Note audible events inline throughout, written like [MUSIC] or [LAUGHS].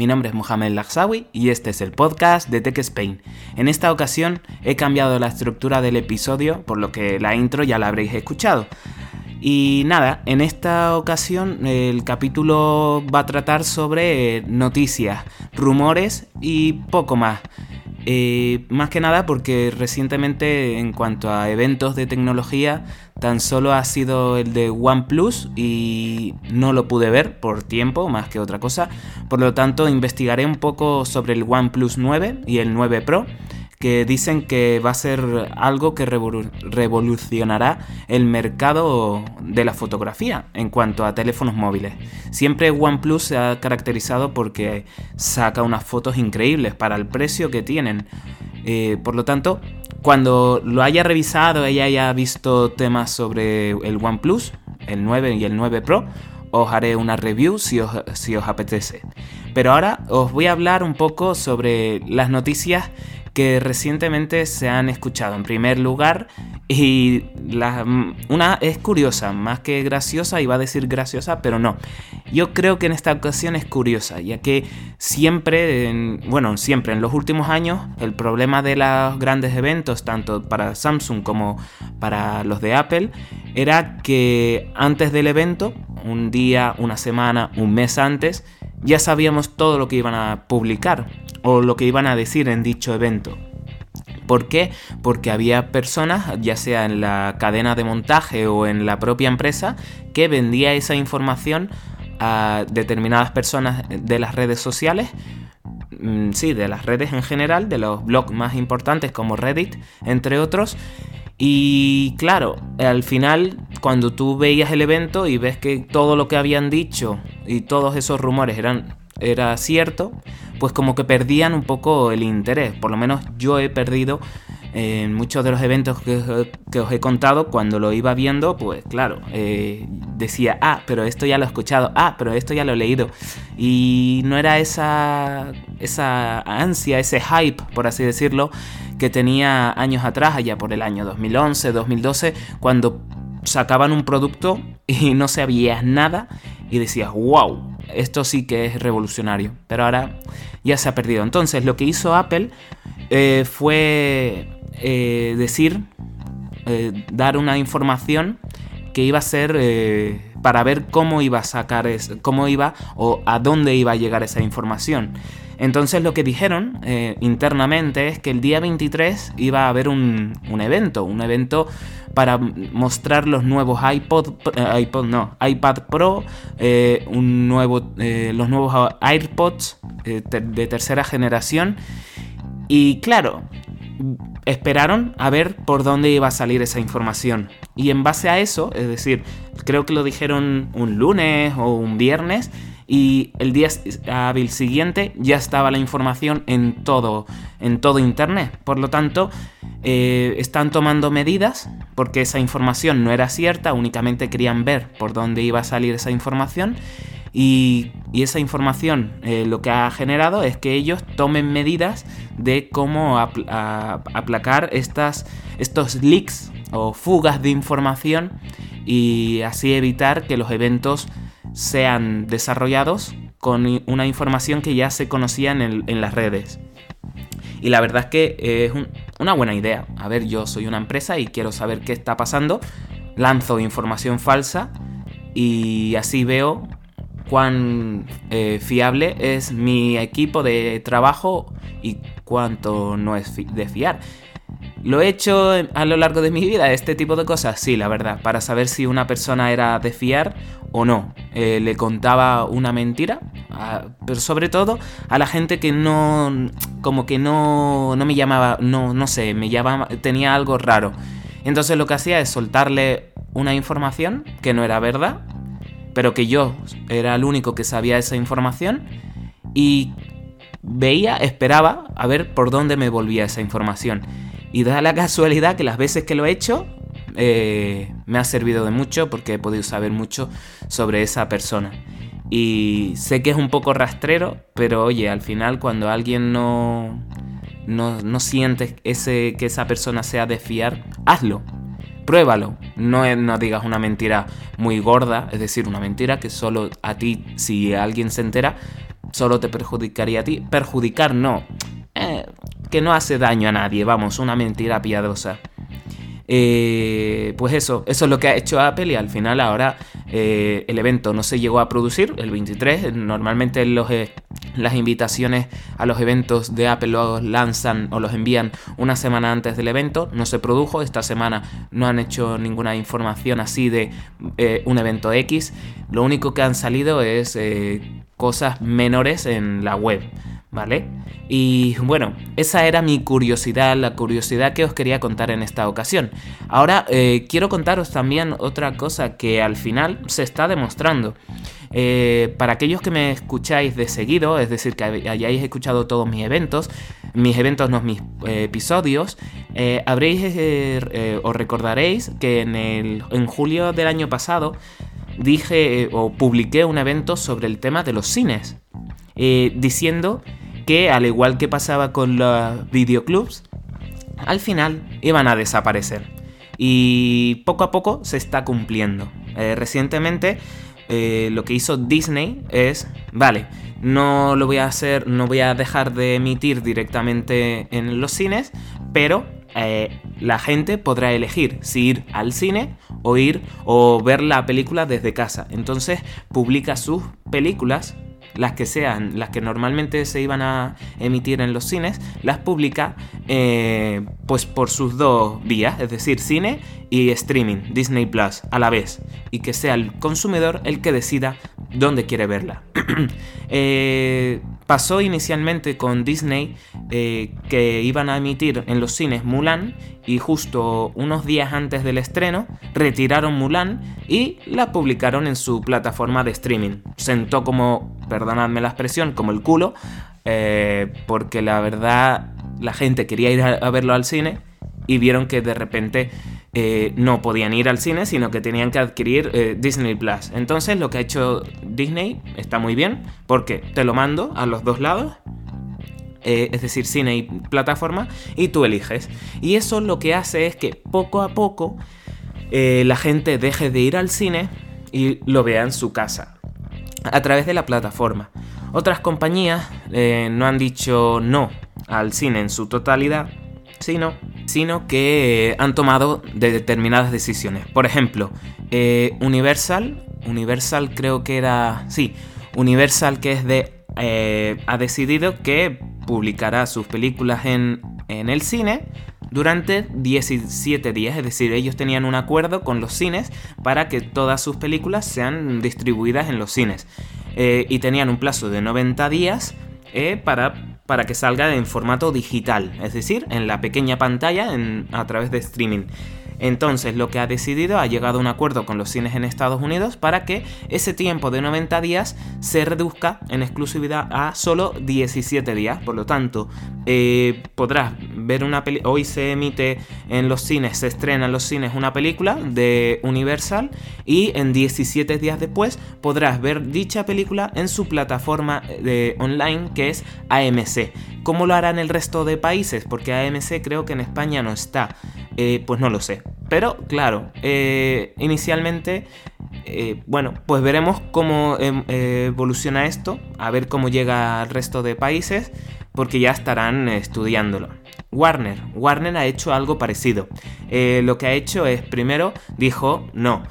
mi nombre es Mohamed Lagsawi y este es el podcast de Tech Spain. En esta ocasión he cambiado la estructura del episodio, por lo que la intro ya la habréis escuchado. Y nada, en esta ocasión el capítulo va a tratar sobre noticias, rumores y poco más. Eh, más que nada porque recientemente en cuanto a eventos de tecnología tan solo ha sido el de OnePlus y no lo pude ver por tiempo más que otra cosa. Por lo tanto investigaré un poco sobre el OnePlus 9 y el 9 Pro que dicen que va a ser algo que revolucionará el mercado de la fotografía en cuanto a teléfonos móviles. Siempre OnePlus se ha caracterizado porque saca unas fotos increíbles para el precio que tienen. Eh, por lo tanto, cuando lo haya revisado y haya visto temas sobre el OnePlus, el 9 y el 9 Pro, os haré una review si os, si os apetece. Pero ahora os voy a hablar un poco sobre las noticias que recientemente se han escuchado en primer lugar y la, una es curiosa, más que graciosa, iba a decir graciosa, pero no. Yo creo que en esta ocasión es curiosa, ya que siempre, bueno, siempre en los últimos años, el problema de los grandes eventos, tanto para Samsung como para los de Apple, era que antes del evento, un día, una semana, un mes antes, ya sabíamos todo lo que iban a publicar o lo que iban a decir en dicho evento. ¿Por qué? Porque había personas, ya sea en la cadena de montaje o en la propia empresa, que vendía esa información a determinadas personas de las redes sociales mm, sí, de las redes en general, de los blogs más importantes como Reddit, entre otros. Y claro, al final, cuando tú veías el evento y ves que todo lo que habían dicho y todos esos rumores eran era cierto, pues como que perdían un poco el interés. Por lo menos yo he perdido en muchos de los eventos que, os he contado, cuando lo iba viendo, pues claro, eh, decía, ah, pero esto ya lo he escuchado, ah, pero esto ya lo he leído. Y no era esa, esa ansia, ese hype, por así decirlo, que tenía años atrás, allá por el año 2011, 2012, cuando sacaban un producto y no sabías nada y decías, wow, esto sí que es revolucionario. Pero ahora ya se ha perdido. Entonces lo que hizo Apple eh, fue eh, decir, eh, dar una información que iba a ser para ver cómo iba a sacar, cómo iba o a dónde iba a llegar esa información. Entonces lo que dijeron internamente es que el día 23 iba a haber un, un evento, un evento para mostrar los nuevos iPod, eh, iPod no, iPad Pro, eh, un nuevo, eh, los nuevos AirPods de tercera generación. Y claro, esperaron a ver por dónde iba a salir esa información. Y en base a eso, es decir, creo que lo dijeron un lunes o un viernes, y el día hábil siguiente ya estaba la información en todo, en todo Internet. Por lo tanto, eh, están tomando medidas porque esa información no era cierta, únicamente querían ver por dónde iba a salir esa información. Y, esa información eh, lo que ha generado es que ellos tomen medidas de cómo aplacar estas, estos leaks o fugas de información y así evitar que los eventos sean desarrollados con una información que ya se conocía en, las redes. Y la verdad es que es una buena idea. A ver, yo soy una empresa y quiero saber qué está pasando. Lanzo información falsa y así veo cuán eh, fiable es mi equipo de trabajo y cuánto no es de fiar. ¿Lo he hecho a lo largo de mi vida, este tipo de cosas? Sí, la verdad, para saber si una persona era de fiar o no. Eh, le contaba una mentira, pero sobre todo a la gente que no, como que no, no me llamaba, no, no sé, me llamaba, tenía algo raro. Entonces lo que hacía es soltarle una información que no era verdad pero que yo era el único que sabía esa información y veía, esperaba a ver por dónde me volvía esa información. Y da la casualidad que las veces que lo he hecho eh, me ha servido de mucho porque he podido saber mucho sobre esa persona. Y sé que es un poco rastrero, pero oye, al final cuando alguien no, no, no siente ese, que esa persona sea de fiar, hazlo. Pruébalo. No, no digas una mentira muy gorda, es decir, una mentira que solo a ti, si alguien se entera, solo te perjudicaría a ti. Perjudicar no. Que no hace daño a nadie, vamos, una mentira piadosa. Eh, pues eso, eso es lo que ha hecho Apple y al final ahora eh, el evento no se llegó a producir el 23. Normalmente eh, las invitaciones a los eventos de Apple los lanzan o los envían una semana antes del evento. No se produjo, esta semana no han hecho ninguna información así de un evento X. Lo único que han salido es cosas menores en la web. ¿Vale? Y bueno, esa era mi curiosidad, la curiosidad que os quería contar en esta ocasión. Ahora eh, quiero contaros también otra cosa que al final se está demostrando. Eh, para aquellos que me escucháis de seguido, es decir, que hayáis escuchado todos mis eventos, mis eventos no mis eh, episodios, habréis os recordaréis que en, el, en julio del año pasado dije o publiqué un evento sobre el tema de los cines. diciendo que, al igual que pasaba con los videoclubs, al final iban a desaparecer. Y poco a poco se está cumpliendo. Eh, recientemente eh, lo que hizo Disney es, vale, no lo voy a hacer, no voy a dejar de emitir directamente en los cines, pero eh, la gente podrá elegir si ir al cine o ir o ver la película desde casa. Entonces publica sus películas las que sean, las que normalmente se iban a emitir en los cines, las publica eh, pues por sus dos vías, es decir, cine y streaming, Disney Plus, a la vez, y que sea el consumidor el que decida dónde quiere verla. [CLEARS THROAT] Eh, pasó inicialmente con Disney eh, que iban a emitir en los cines Mulan y justo unos días antes del estreno retiraron Mulan y la publicaron en su plataforma de streaming. Sentó como, perdonadme la expresión, como el culo, eh, porque la verdad la gente quería ir a verlo al cine y vieron que de repente eh, no podían ir al cine, sino que tenían que adquirir eh, Disney Plus. Entonces lo que ha hecho Disney está muy bien, porque te lo mando a los dos lados. Eh, es decir, cine y plataforma, y tú eliges. Y eso lo que hace es que poco a poco la gente deje de ir al cine y lo vea en su casa, a través de la plataforma. Otras compañías no han dicho no al cine en su totalidad, sino, sino que han tomado determinadas decisiones. Por ejemplo, eh, Universal, Universal creo que era, sí, Universal que es de, eh, ha decidido que publicará sus películas en, en el cine durante 17 días, es decir, ellos tenían un acuerdo con los cines para que todas sus películas sean distribuidas en los cines. Eh, y tenían un plazo de 90 días para para que salga en formato digital, es decir, en la pequeña pantalla a través de streaming. Entonces lo que ha decidido ha llegado a un acuerdo con los cines en Estados Unidos para que ese tiempo de 90 días se reduzca en exclusividad a solo 17 días. Por lo tanto, eh, podrás ver una película. Hoy se emite en los cines, se estrena en los cines una película de Universal y en 17 días después podrás ver dicha película en su plataforma de online que es AMC. ¿Cómo lo harán el resto de países? Porque AMC creo que en España no está. Eh, pues no lo sé. Pero claro, eh, inicialmente, eh, bueno, pues veremos cómo em, evoluciona esto, a ver cómo llega al resto de países, porque ya estarán estudiándolo. Warner, Warner ha hecho algo parecido. lo que ha hecho es, primero, dijo, no,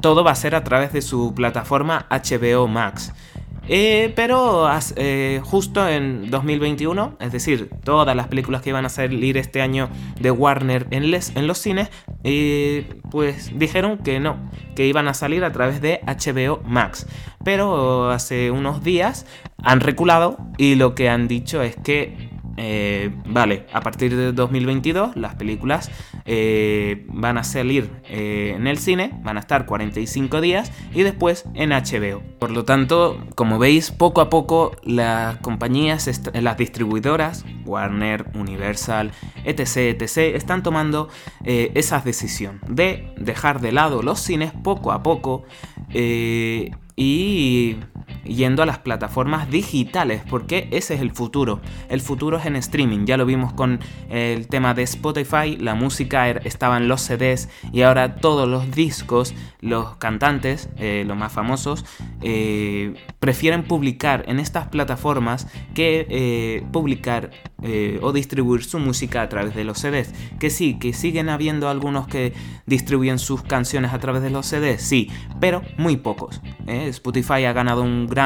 todo va a ser a través de su plataforma HBO Max. Eh, pero eh, justo en 2021, es decir, todas las películas que iban a salir este año de Warner en, los cines, eh, pues dijeron que no, que iban a salir a través de HBO Max. Pero hace unos días han reculado y lo que han dicho es que eh, vale, a partir de 2022 las películas eh, van a salir eh, en el cine, van a estar 45 días y después en HBO. Por lo tanto, como veis, poco a poco las compañías, las distribuidoras, Warner, Universal, etc., etc., están tomando esa decisión de dejar de lado los cines poco a poco y yendo a las plataformas digitales, porque ese es el futuro. El futuro es en streaming. Ya lo vimos con el tema de Spotify, la música er, estaba en los CDs y ahora todos los discos, los cantantes, eh, los más famosos, eh, prefieren publicar en estas plataformas que eh, publicar o distribuir su música a través de los CDs. Que sí, que siguen habiendo algunos que distribuyen sus canciones a través de los CDs, sí, pero muy pocos. Spotify ha ganado un gran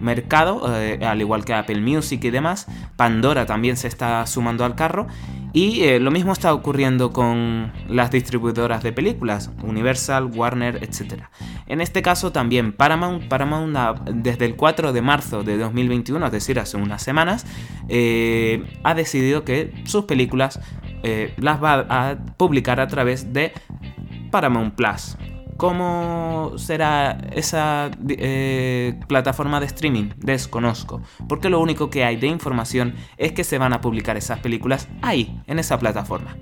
mercado, eh, al igual que Apple Music y demás. Pandora también se está sumando al carro. Y eh, lo mismo está ocurriendo con las distribuidoras de películas, Universal, Warner, etc. En este caso también Paramount, Paramount desde el 4 de marzo de 2021, es decir, hace unas semanas, eh, ha decidido que sus películas las va a publicar a través de Paramount Plus. ¿Cómo será esa eh, plataforma de streaming? Desconozco, porque lo único que hay de información es que se van a publicar esas películas ahí, en esa plataforma.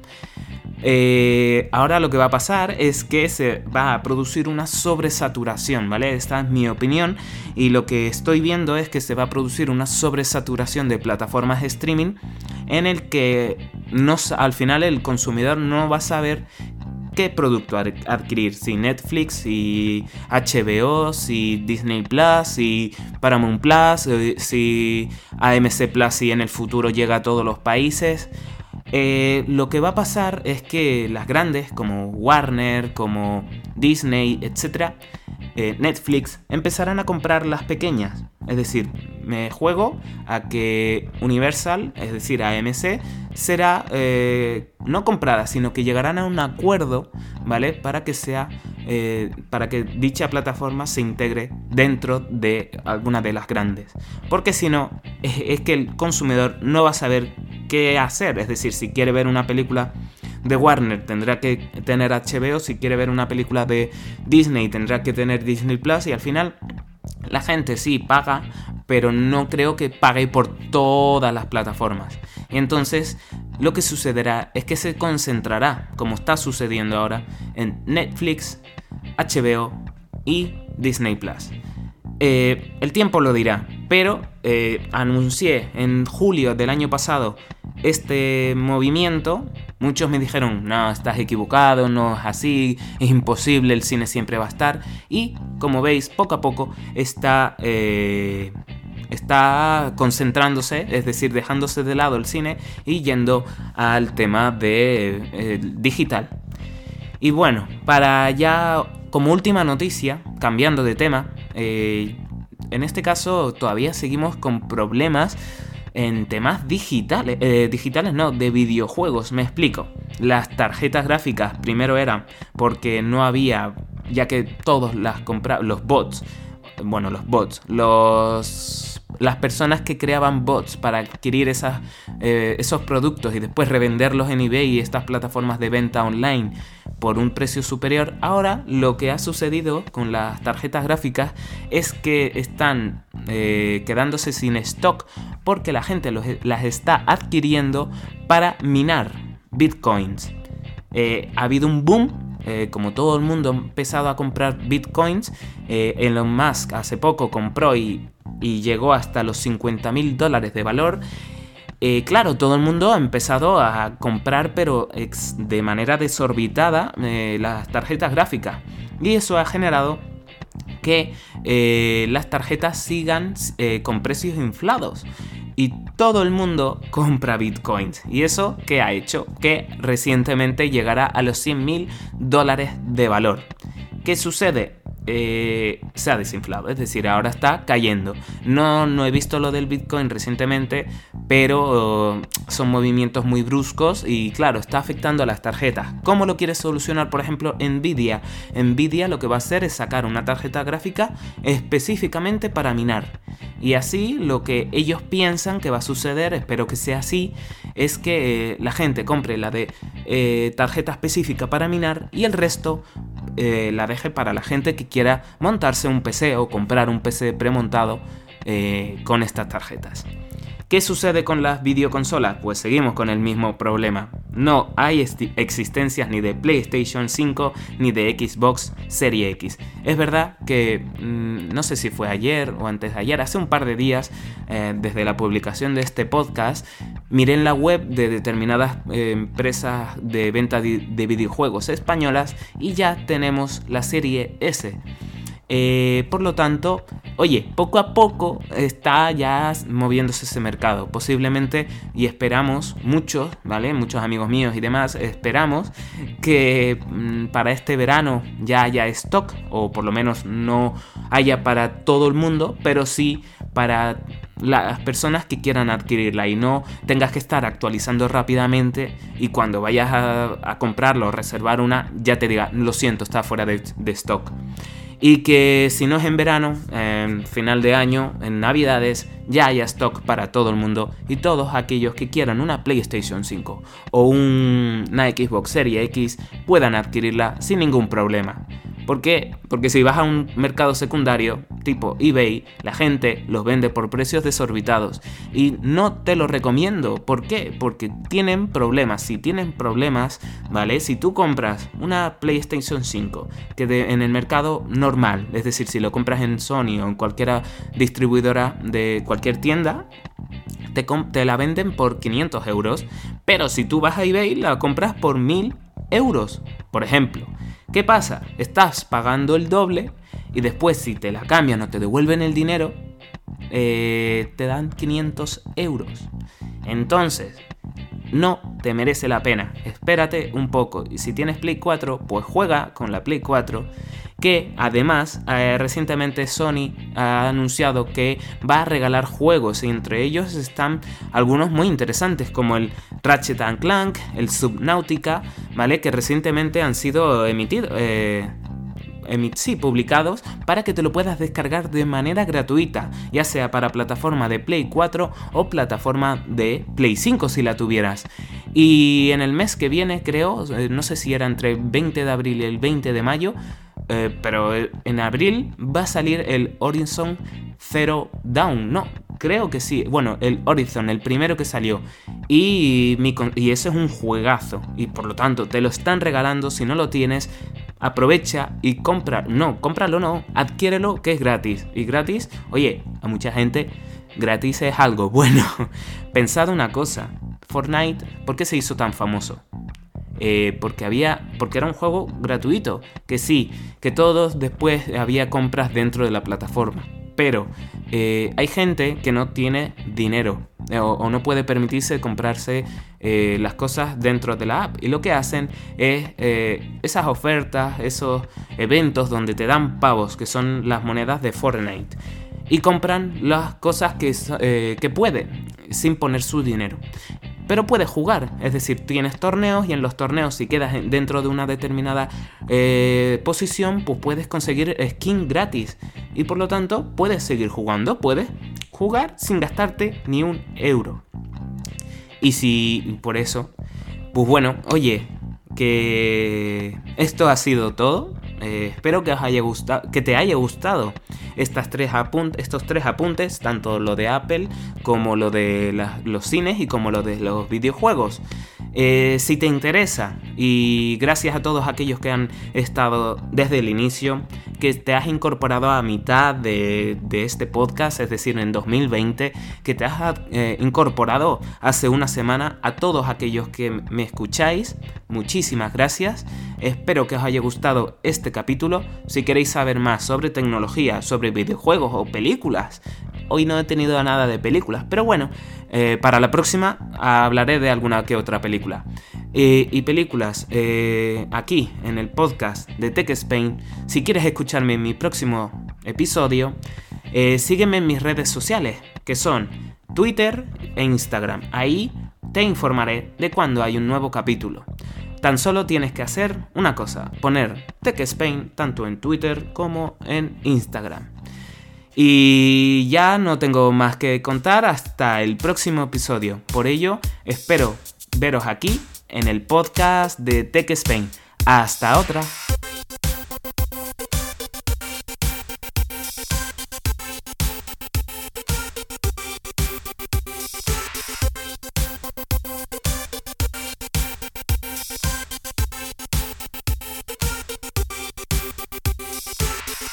Eh, ahora lo que va a pasar es que se va a producir una sobresaturación, ¿vale? Esta es mi opinión y lo que estoy viendo es que se va a producir una sobresaturación de plataformas de streaming en el que no, al final el consumidor no va a saber qué producto adquirir, si Netflix, si HBO, si Disney Plus, si Paramount Plus, eh, si AMC Plus, si en el futuro llega a todos los países. Eh, lo que va a pasar es que las grandes como Warner, como Disney, etc., eh, Netflix empezarán a comprar las pequeñas. Es decir, me juego a que Universal, es decir, AMC, será eh, no comprada, sino que llegarán a un acuerdo, ¿vale? Para que sea, eh, para que dicha plataforma se integre dentro de alguna de las grandes. Porque si no, es que el consumidor no va a saber qué hacer. Es decir, si quiere ver una película de Warner tendrá que tener HBO, si quiere ver una película de Disney tendrá que tener Disney Plus y al final la gente sí paga, pero no creo que pague por todas las plataformas. Entonces, lo que sucederá es que se concentrará, como está sucediendo ahora, en Netflix, HBO y Disney Plus. Eh, el tiempo lo dirá, pero eh, anuncié en julio del año pasado este movimiento, muchos me dijeron, no, estás equivocado, no es así, es imposible, el cine siempre va a estar. Y como veis, poco a poco está, eh, está concentrándose, es decir, dejándose de lado el cine y yendo al tema de digital. Y bueno, para ya como última noticia, cambiando de tema, eh, en este caso todavía seguimos con problemas en temas digitales, eh, digitales no, de videojuegos, me explico. Las tarjetas gráficas primero eran porque no había, ya que todos las compraban, los bots, bueno, los bots, los las personas que creaban bots para adquirir eh, esos productos y después revenderlos en eBay y estas plataformas de venta online por un precio superior, ahora lo que ha sucedido con las tarjetas gráficas es que están eh, quedándose sin stock porque la gente las está adquiriendo para minar bitcoins. Eh, ha habido un boom como todo el mundo ha empezado a comprar bitcoins, Elon Musk hace poco compró y y llegó hasta los 50 mil dólares de valor. Eh, claro, todo el mundo ha empezado a comprar, pero de manera desorbitada, eh, las tarjetas gráficas. Y eso ha generado que eh, las tarjetas sigan con precios inflados. Y todo el mundo [LAUGHS] compra bitcoins. ¿Y eso qué ha hecho? Que recientemente llegará a los 100 mil dólares de valor. ¿Qué sucede? eh, se ha desinflado, es decir, ahora está cayendo. No, no he visto lo del Bitcoin recientemente, pero son movimientos muy bruscos y claro, está afectando a las tarjetas. ¿Cómo lo quiere solucionar, por ejemplo, Nvidia? Nvidia lo que va a hacer es sacar una tarjeta gráfica específicamente para minar. Y así lo que ellos piensan que va a suceder, espero que sea así, es que eh, la gente compre la de eh, tarjeta específica para minar y el resto la para la gente que quiera montarse un PC o comprar un PC premontado con estas tarjetas. ¿Qué sucede con las videoconsolas? Pues seguimos con el mismo problema. No hay existencias ni de PlayStation 5 ni de Xbox Serie X. Es verdad que mm, no sé si fue ayer o antes de ayer, hace un par de días, eh, desde la publicación de este podcast, miré en la web de determinadas eh, empresas de venta de videojuegos españolas y ya tenemos la serie S. Eh, por lo tanto, oye, poco a poco está ya moviéndose ese mercado. Posiblemente, y esperamos, muchos, ¿vale? Muchos amigos míos y demás, esperamos que mm, para este verano ya haya stock, o por lo menos no haya para todo el mundo, pero sí para las personas que quieran adquirirla y no tengas que estar actualizando rápidamente y cuando vayas a, comprarlo o reservar una ya te diga lo siento está fuera de stock y que si no es en verano, en final de año, en navidades, ya haya stock para todo el mundo y todos aquellos que quieran una PlayStation 5 o una Xbox Series X puedan adquirirla sin ningún problema. ¿Por qué? Porque si vas a un mercado secundario tipo eBay, la gente los vende por precios desorbitados y no te lo recomiendo. ¿Por qué? Porque tienen problemas. Si tienen problemas, ¿vale? Si tú compras una PlayStation 5 que en el mercado normal, es decir, si lo compras en Sony o en cualquier distribuidora de cualquier tienda, te, te, la venden por 500 euros, pero si tú vas a eBay la compras por 1000 euros, por ejemplo. ¿Qué pasa? Estás pagando el doble y después si te la cambian o te devuelven el dinero, eh, te dan 500 euros. Entonces, no te merece la pena. Espérate un poco. Y si tienes Play 4, pues juega con la Play 4. Que además, eh, recientemente Sony ha anunciado que va a regalar juegos. Y entre ellos están algunos muy interesantes, como el Ratchet Clank, el Subnautica, ¿vale? Que recientemente han sido emitidos. Eh, sí, publicados para que te lo puedas descargar de manera gratuita, ya sea para plataforma de Play 4 o plataforma de Play 5 si la tuvieras. Y en el mes que viene, creo, eh, no sé si era entre 20 de abril y el 20 de mayo, eh, pero en abril va a salir el Horizon Zero Down, no, creo que sí, bueno, el Horizon, el primero que salió, y, y ese es un juegazo, y por lo tanto te lo están regalando, si no lo tienes, aprovecha y compra, no, cómpralo no, adquiérelo que es gratis. Y gratis, oye, a mucha gente gratis es algo [LAUGHS] bueno. Pensad una cosa, Fortnite, ¿por qué se hizo tan famoso? Eh, porque había porque era un juego gratuito que sí que todos después había compras dentro de la plataforma pero eh, hay gente que no tiene dinero eh, o, no puede permitirse comprarse eh, las cosas dentro de la app. Y lo que hacen es esas ofertas, esos eventos donde te dan pavos, que son las monedas de Fortnite. Y compran las cosas que, que pueden, sin poner su dinero pero puedes jugar. Es decir, tienes torneos y en los torneos si quedas dentro de una determinada eh, posición, pues puedes conseguir skin gratis. Y por lo tanto, puedes seguir jugando, puedes jugar sin gastarte ni un euro. Y si por eso, pues bueno, oye, que esto ha sido todo. Eh, espero que, os haya gustado, que te haya gustado estas tres estos tres apuntes, tanto lo de Apple como lo de los cines y como lo de los videojuegos. Eh, si te interesa, y gracias a todos aquellos que han estado desde el inicio, que te has incorporado a mitad de, este podcast, es decir, en 2020, que te has eh, incorporado hace una semana, a todos aquellos que me escucháis, muchísimas gracias. Espero que os haya gustado este capítulo. Si queréis saber más sobre tecnología, sobre videojuegos o películas, Hoy no he tenido nada de películas, pero bueno, eh, para la próxima hablaré de alguna que otra película. y películas, eh, aquí en el podcast de Tech Spain, si quieres escuchar escucharme en mi próximo episodio, eh, sígueme en mis redes sociales, que son Twitter e Instagram. Ahí te informaré de cuando hay un nuevo capítulo. Tan solo tienes que hacer una cosa, poner Tech Spain tanto en Twitter como en Instagram. Y ya no tengo más que contar hasta el próximo episodio. Por ello, espero veros aquí en el podcast de Tech Spain. Hasta otra.